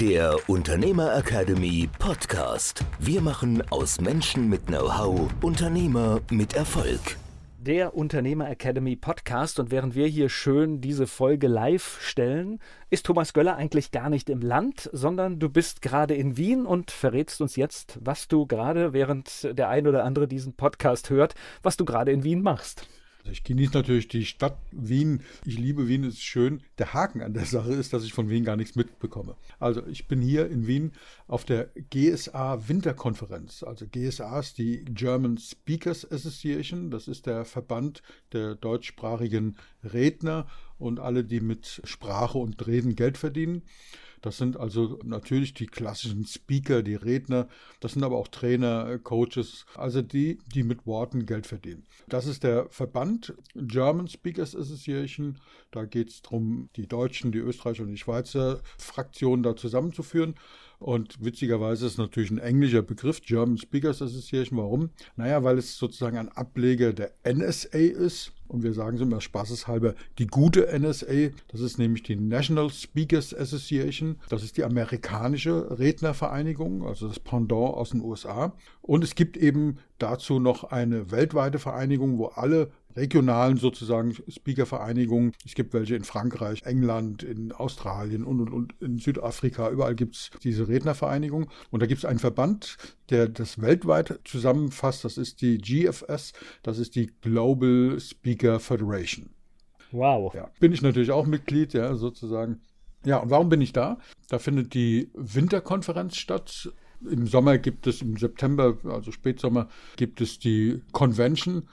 der Unternehmer Academy Podcast. Wir machen aus Menschen mit Know-how Unternehmer mit Erfolg. Der Unternehmer Academy Podcast und während wir hier schön diese Folge live stellen, ist Thomas Göller eigentlich gar nicht im Land, sondern du bist gerade in Wien und verrätst uns jetzt, was du gerade, während der ein oder andere diesen Podcast hört, was du gerade in Wien machst. Also ich genieße natürlich die Stadt Wien. Ich liebe Wien, es ist schön. Der Haken an der Sache ist, dass ich von Wien gar nichts mitbekomme. Also ich bin hier in Wien auf der GSA Winterkonferenz. Also GSA ist die German Speakers Association. Das ist der Verband der deutschsprachigen Redner und alle, die mit Sprache und Reden Geld verdienen. Das sind also natürlich die klassischen Speaker, die Redner. Das sind aber auch Trainer, äh, Coaches, also die, die mit Worten Geld verdienen. Das ist der Verband German Speakers Association. Da geht es darum, die Deutschen, die Österreicher und die Schweizer Fraktionen da zusammenzuführen. Und witzigerweise ist es natürlich ein englischer Begriff, German Speakers Association. Warum? Naja, weil es sozusagen ein Ableger der NSA ist. Und wir sagen es immer spaßeshalber, die gute NSA, das ist nämlich die National Speakers Association, das ist die amerikanische Rednervereinigung, also das Pendant aus den USA. Und es gibt eben dazu noch eine weltweite Vereinigung, wo alle regionalen sozusagen Speaker-Vereinigungen. Es gibt welche in Frankreich, England, in Australien und, und, und in Südafrika. Überall gibt es diese Rednervereinigung. Und da gibt es einen Verband, der das weltweit zusammenfasst. Das ist die GFS, das ist die Global Speaker Federation. Wow. Ja, bin ich natürlich auch Mitglied, ja, sozusagen. Ja, und warum bin ich da? Da findet die Winterkonferenz statt. Im Sommer gibt es, im September, also Spätsommer, gibt es die Convention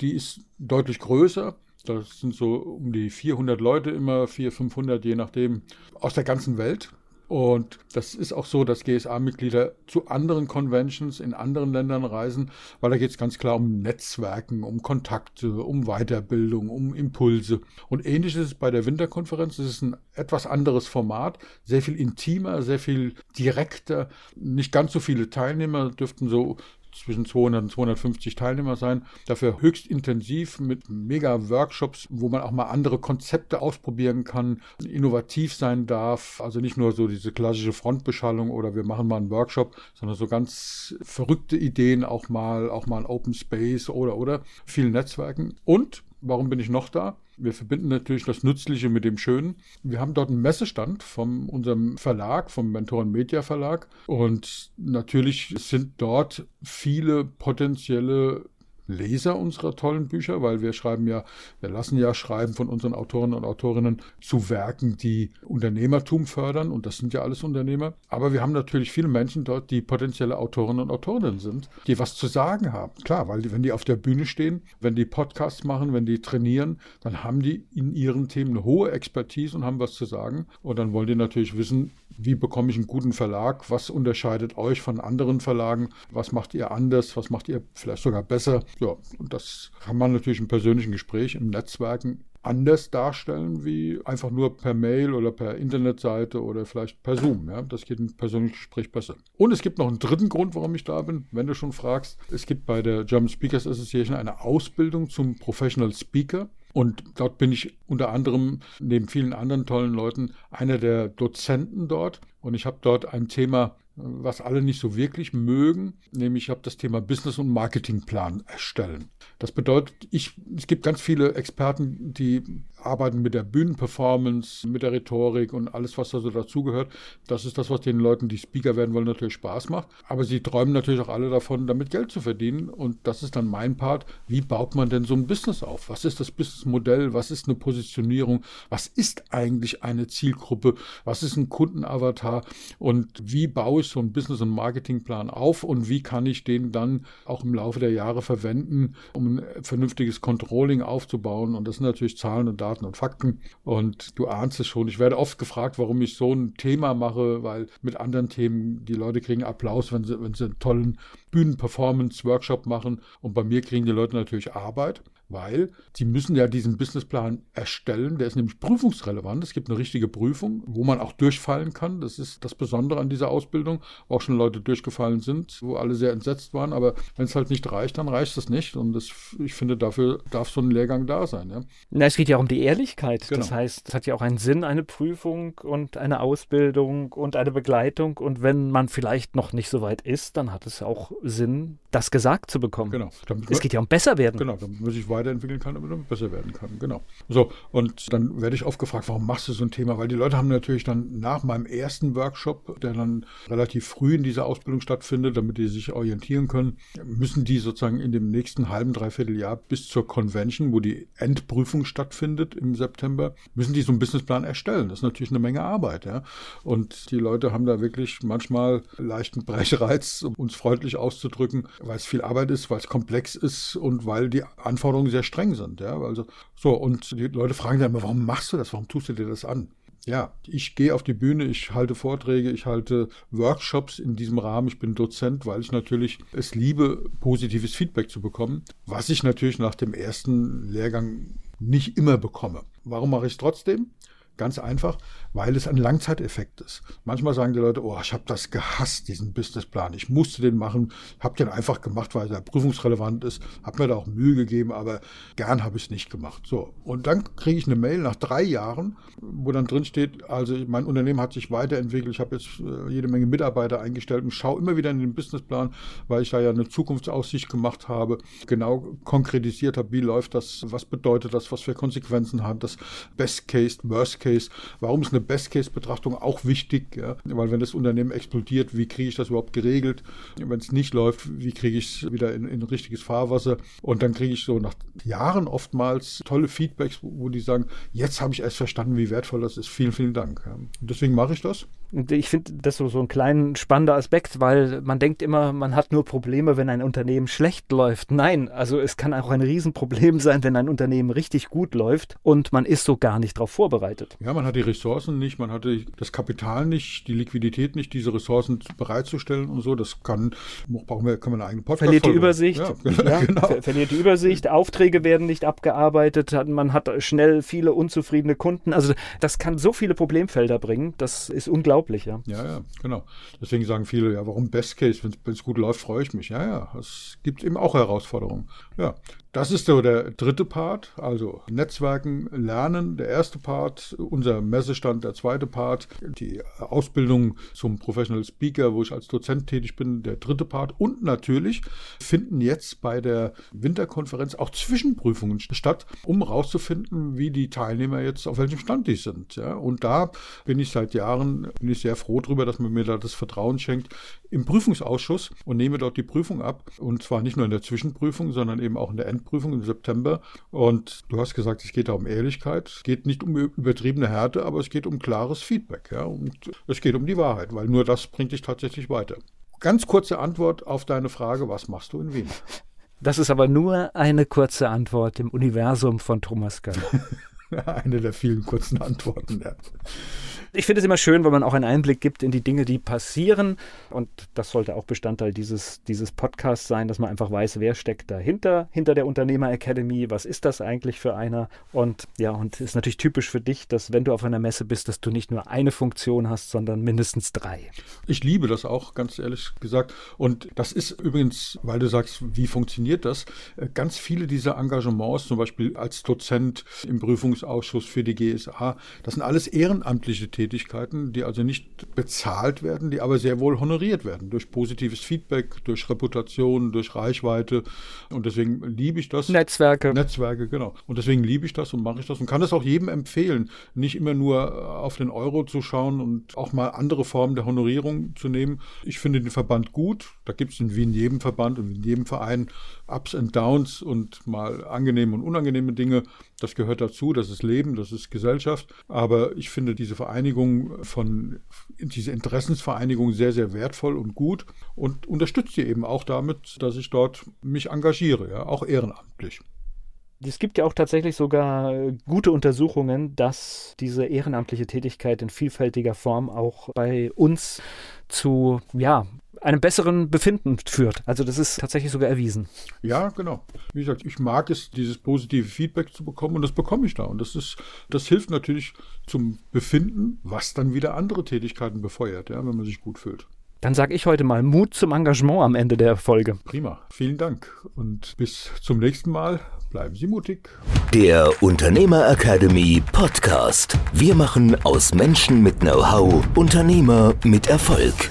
die ist deutlich größer. Das sind so um die 400 Leute immer, 400, 500, je nachdem, aus der ganzen Welt. Und das ist auch so, dass GSA-Mitglieder zu anderen Conventions in anderen Ländern reisen, weil da geht es ganz klar um Netzwerken, um Kontakte, um Weiterbildung, um Impulse. Und ähnlich ist es bei der Winterkonferenz. Es ist ein etwas anderes Format, sehr viel intimer, sehr viel direkter. Nicht ganz so viele Teilnehmer dürften so zwischen 200 und 250 Teilnehmer sein. Dafür höchst intensiv mit Mega-Workshops, wo man auch mal andere Konzepte ausprobieren kann, innovativ sein darf. Also nicht nur so diese klassische Frontbeschallung oder wir machen mal einen Workshop, sondern so ganz verrückte Ideen auch mal, auch mal ein Open Space oder, oder viel Netzwerken. Und warum bin ich noch da? Wir verbinden natürlich das Nützliche mit dem Schönen. Wir haben dort einen Messestand von unserem Verlag, vom Mentoren Media Verlag. Und natürlich sind dort viele potenzielle Leser unserer tollen Bücher, weil wir schreiben ja, wir lassen ja schreiben von unseren Autoren und Autorinnen zu Werken, die Unternehmertum fördern und das sind ja alles Unternehmer. Aber wir haben natürlich viele Menschen dort, die potenzielle Autorinnen und Autorinnen sind, die was zu sagen haben. Klar, weil die, wenn die auf der Bühne stehen, wenn die Podcasts machen, wenn die trainieren, dann haben die in ihren Themen eine hohe Expertise und haben was zu sagen. Und dann wollen die natürlich wissen, wie bekomme ich einen guten Verlag? Was unterscheidet euch von anderen Verlagen? Was macht ihr anders? Was macht ihr vielleicht sogar besser? Ja, und das kann man natürlich im persönlichen Gespräch, im Netzwerken anders darstellen wie einfach nur per Mail oder per Internetseite oder vielleicht per Zoom. Ja? Das geht im persönlichen Gespräch besser. Und es gibt noch einen dritten Grund, warum ich da bin, wenn du schon fragst. Es gibt bei der German Speakers Association eine Ausbildung zum Professional Speaker. Und dort bin ich unter anderem neben vielen anderen tollen Leuten einer der Dozenten dort. Und ich habe dort ein Thema was alle nicht so wirklich mögen, nämlich ich habe das Thema Business- und Marketingplan erstellen. Das bedeutet, ich, es gibt ganz viele Experten, die arbeiten mit der Bühnenperformance, mit der Rhetorik und alles, was da so dazugehört. Das ist das, was den Leuten, die Speaker werden wollen, natürlich Spaß macht. Aber sie träumen natürlich auch alle davon, damit Geld zu verdienen. Und das ist dann mein Part. Wie baut man denn so ein Business auf? Was ist das Businessmodell? Was ist eine Positionierung? Was ist eigentlich eine Zielgruppe? Was ist ein Kundenavatar? Und wie baue ich so einen Business- und Marketingplan auf und wie kann ich den dann auch im Laufe der Jahre verwenden, um ein vernünftiges Controlling aufzubauen. Und das sind natürlich Zahlen und Daten Daten und Fakten. Und du ahnst es schon. Ich werde oft gefragt, warum ich so ein Thema mache, weil mit anderen Themen die Leute kriegen Applaus, wenn sie, wenn sie einen tollen Bühnenperformance-Workshop machen. Und bei mir kriegen die Leute natürlich Arbeit weil sie müssen ja diesen Businessplan erstellen. Der ist nämlich prüfungsrelevant. Es gibt eine richtige Prüfung, wo man auch durchfallen kann. Das ist das Besondere an dieser Ausbildung, wo auch schon Leute durchgefallen sind, wo alle sehr entsetzt waren. Aber wenn es halt nicht reicht, dann reicht es nicht. Und das, ich finde, dafür darf so ein Lehrgang da sein. Ja. Na, es geht ja um die Ehrlichkeit. Genau. Das heißt, es hat ja auch einen Sinn, eine Prüfung und eine Ausbildung und eine Begleitung. Und wenn man vielleicht noch nicht so weit ist, dann hat es auch Sinn, das gesagt zu bekommen. Genau. Damit es geht ja um besser werden. Genau, damit muss ich weiterentwickeln kann, damit man besser werden kann. Genau. So, und dann werde ich oft gefragt, warum machst du so ein Thema? Weil die Leute haben natürlich dann nach meinem ersten Workshop, der dann relativ früh in dieser Ausbildung stattfindet, damit die sich orientieren können, müssen die sozusagen in dem nächsten halben, dreiviertel Jahr bis zur Convention, wo die Endprüfung stattfindet im September, müssen die so einen Businessplan erstellen. Das ist natürlich eine Menge Arbeit. Ja? Und die Leute haben da wirklich manchmal leichten Brechreiz, um uns freundlich auszudrücken, weil es viel Arbeit ist, weil es komplex ist und weil die Anforderungen sehr streng sind. Ja, also so und die Leute fragen dann immer, warum machst du das? Warum tust du dir das an? Ja, ich gehe auf die Bühne, ich halte Vorträge, ich halte Workshops in diesem Rahmen. Ich bin Dozent, weil ich natürlich es liebe, positives Feedback zu bekommen, was ich natürlich nach dem ersten Lehrgang nicht immer bekomme. Warum mache ich es trotzdem? Ganz einfach, weil es ein Langzeiteffekt ist. Manchmal sagen die Leute, oh, ich habe das gehasst, diesen Businessplan. Ich musste den machen, habe den einfach gemacht, weil er prüfungsrelevant ist, habe mir da auch Mühe gegeben, aber gern habe ich es nicht gemacht. So, und dann kriege ich eine Mail nach drei Jahren, wo dann drin steht, also mein Unternehmen hat sich weiterentwickelt, ich habe jetzt äh, jede Menge Mitarbeiter eingestellt und schaue immer wieder in den Businessplan, weil ich da ja eine Zukunftsaussicht gemacht habe, genau konkretisiert habe, wie läuft das, was bedeutet das, was für Konsequenzen hat das, Best Case, Worst Case, Case. Warum ist eine Best-Case-Betrachtung auch wichtig? Ja? Weil wenn das Unternehmen explodiert, wie kriege ich das überhaupt geregelt? Wenn es nicht läuft, wie kriege ich es wieder in, in richtiges Fahrwasser? Und dann kriege ich so nach Jahren oftmals tolle Feedbacks, wo die sagen, jetzt habe ich erst verstanden, wie wertvoll das ist. Vielen, vielen Dank. Ja? deswegen mache ich das. Ich finde das so, so ein kleinen spannender Aspekt, weil man denkt immer, man hat nur Probleme, wenn ein Unternehmen schlecht läuft. Nein, also es kann auch ein Riesenproblem sein, wenn ein Unternehmen richtig gut läuft und man ist so gar nicht darauf vorbereitet. Ja, man hat die Ressourcen nicht, man hat das Kapital nicht, die Liquidität nicht, diese Ressourcen bereitzustellen und so. Das kann, brauchen wir, können wir eine eigene Podcast Verliert die Übersicht. Ja, ja, genau. ver verliert die Übersicht, Aufträge werden nicht abgearbeitet, man hat schnell viele unzufriedene Kunden. Also das kann so viele Problemfelder bringen, das ist unglaublich, ja. Ja, ja, genau. Deswegen sagen viele, ja, warum Best Case? Wenn es gut läuft, freue ich mich. Ja, ja, es gibt eben auch Herausforderungen. Ja, das ist so der dritte Part, also Netzwerken, Lernen, der erste Part, unser Messestand, der zweite Part, die Ausbildung zum Professional Speaker, wo ich als Dozent tätig bin, der dritte Part. Und natürlich finden jetzt bei der Winterkonferenz auch Zwischenprüfungen statt, um herauszufinden, wie die Teilnehmer jetzt auf welchem Stand die sind. Ja. Und da bin ich seit Jahren bin ich sehr froh darüber, dass man mir da das Vertrauen schenkt im Prüfungsausschuss und nehme dort die Prüfung ab. Und zwar nicht nur in der Zwischenprüfung, sondern eben auch in der Endprüfung im September. Und du hast gesagt, es geht da um Ehrlichkeit. Es geht nicht um übertriebene Härte, aber es geht um klares Feedback. Ja? Und es geht um die Wahrheit, weil nur das bringt dich tatsächlich weiter. Ganz kurze Antwort auf deine Frage, was machst du in Wien? Das ist aber nur eine kurze Antwort im Universum von Thomas Gall. eine der vielen kurzen Antworten. Ja. Ich finde es immer schön, wenn man auch einen Einblick gibt in die Dinge, die passieren. Und das sollte auch Bestandteil dieses, dieses Podcasts sein, dass man einfach weiß, wer steckt dahinter, hinter der Unternehmer Academy, was ist das eigentlich für einer? Und ja, und es ist natürlich typisch für dich, dass wenn du auf einer Messe bist, dass du nicht nur eine Funktion hast, sondern mindestens drei. Ich liebe das auch, ganz ehrlich gesagt. Und das ist übrigens, weil du sagst, wie funktioniert das? Äh, ganz viele dieser Engagements, zum Beispiel als Dozent im Prüfungsausschuss für die GSA, das sind alles ehrenamtliche Tätigkeiten, die also nicht bezahlt werden, die aber sehr wohl honoriert werden durch positives Feedback, durch Reputation, durch Reichweite. Und deswegen liebe ich das. Netzwerke. Netzwerke, genau. Und deswegen liebe ich das und mache ich das und kann das auch jedem empfehlen, nicht immer nur auf den Euro zu schauen und auch mal andere Formen der Honorierung zu nehmen. Ich finde den Verband gut. Da gibt es in Wien jedem Verband und in jedem Verein Ups und Downs und mal angenehme und unangenehme Dinge. Das gehört dazu, das ist Leben, das ist Gesellschaft. Aber ich finde diese Vereinigung von, diese Interessensvereinigung sehr, sehr wertvoll und gut und unterstütze sie eben auch damit, dass ich dort mich engagiere, ja, auch ehrenamtlich. Es gibt ja auch tatsächlich sogar gute Untersuchungen, dass diese ehrenamtliche Tätigkeit in vielfältiger Form auch bei uns zu ja, einem besseren Befinden führt. Also das ist tatsächlich sogar erwiesen. Ja, genau. Wie gesagt, ich mag es, dieses positive Feedback zu bekommen und das bekomme ich da. Und das ist, das hilft natürlich zum Befinden, was dann wieder andere Tätigkeiten befeuert, ja, wenn man sich gut fühlt. Dann sage ich heute mal Mut zum Engagement am Ende der Folge. Prima. Vielen Dank und bis zum nächsten Mal. Bleiben Sie mutig. Der Unternehmer Academy Podcast. Wir machen aus Menschen mit Know-how Unternehmer mit Erfolg.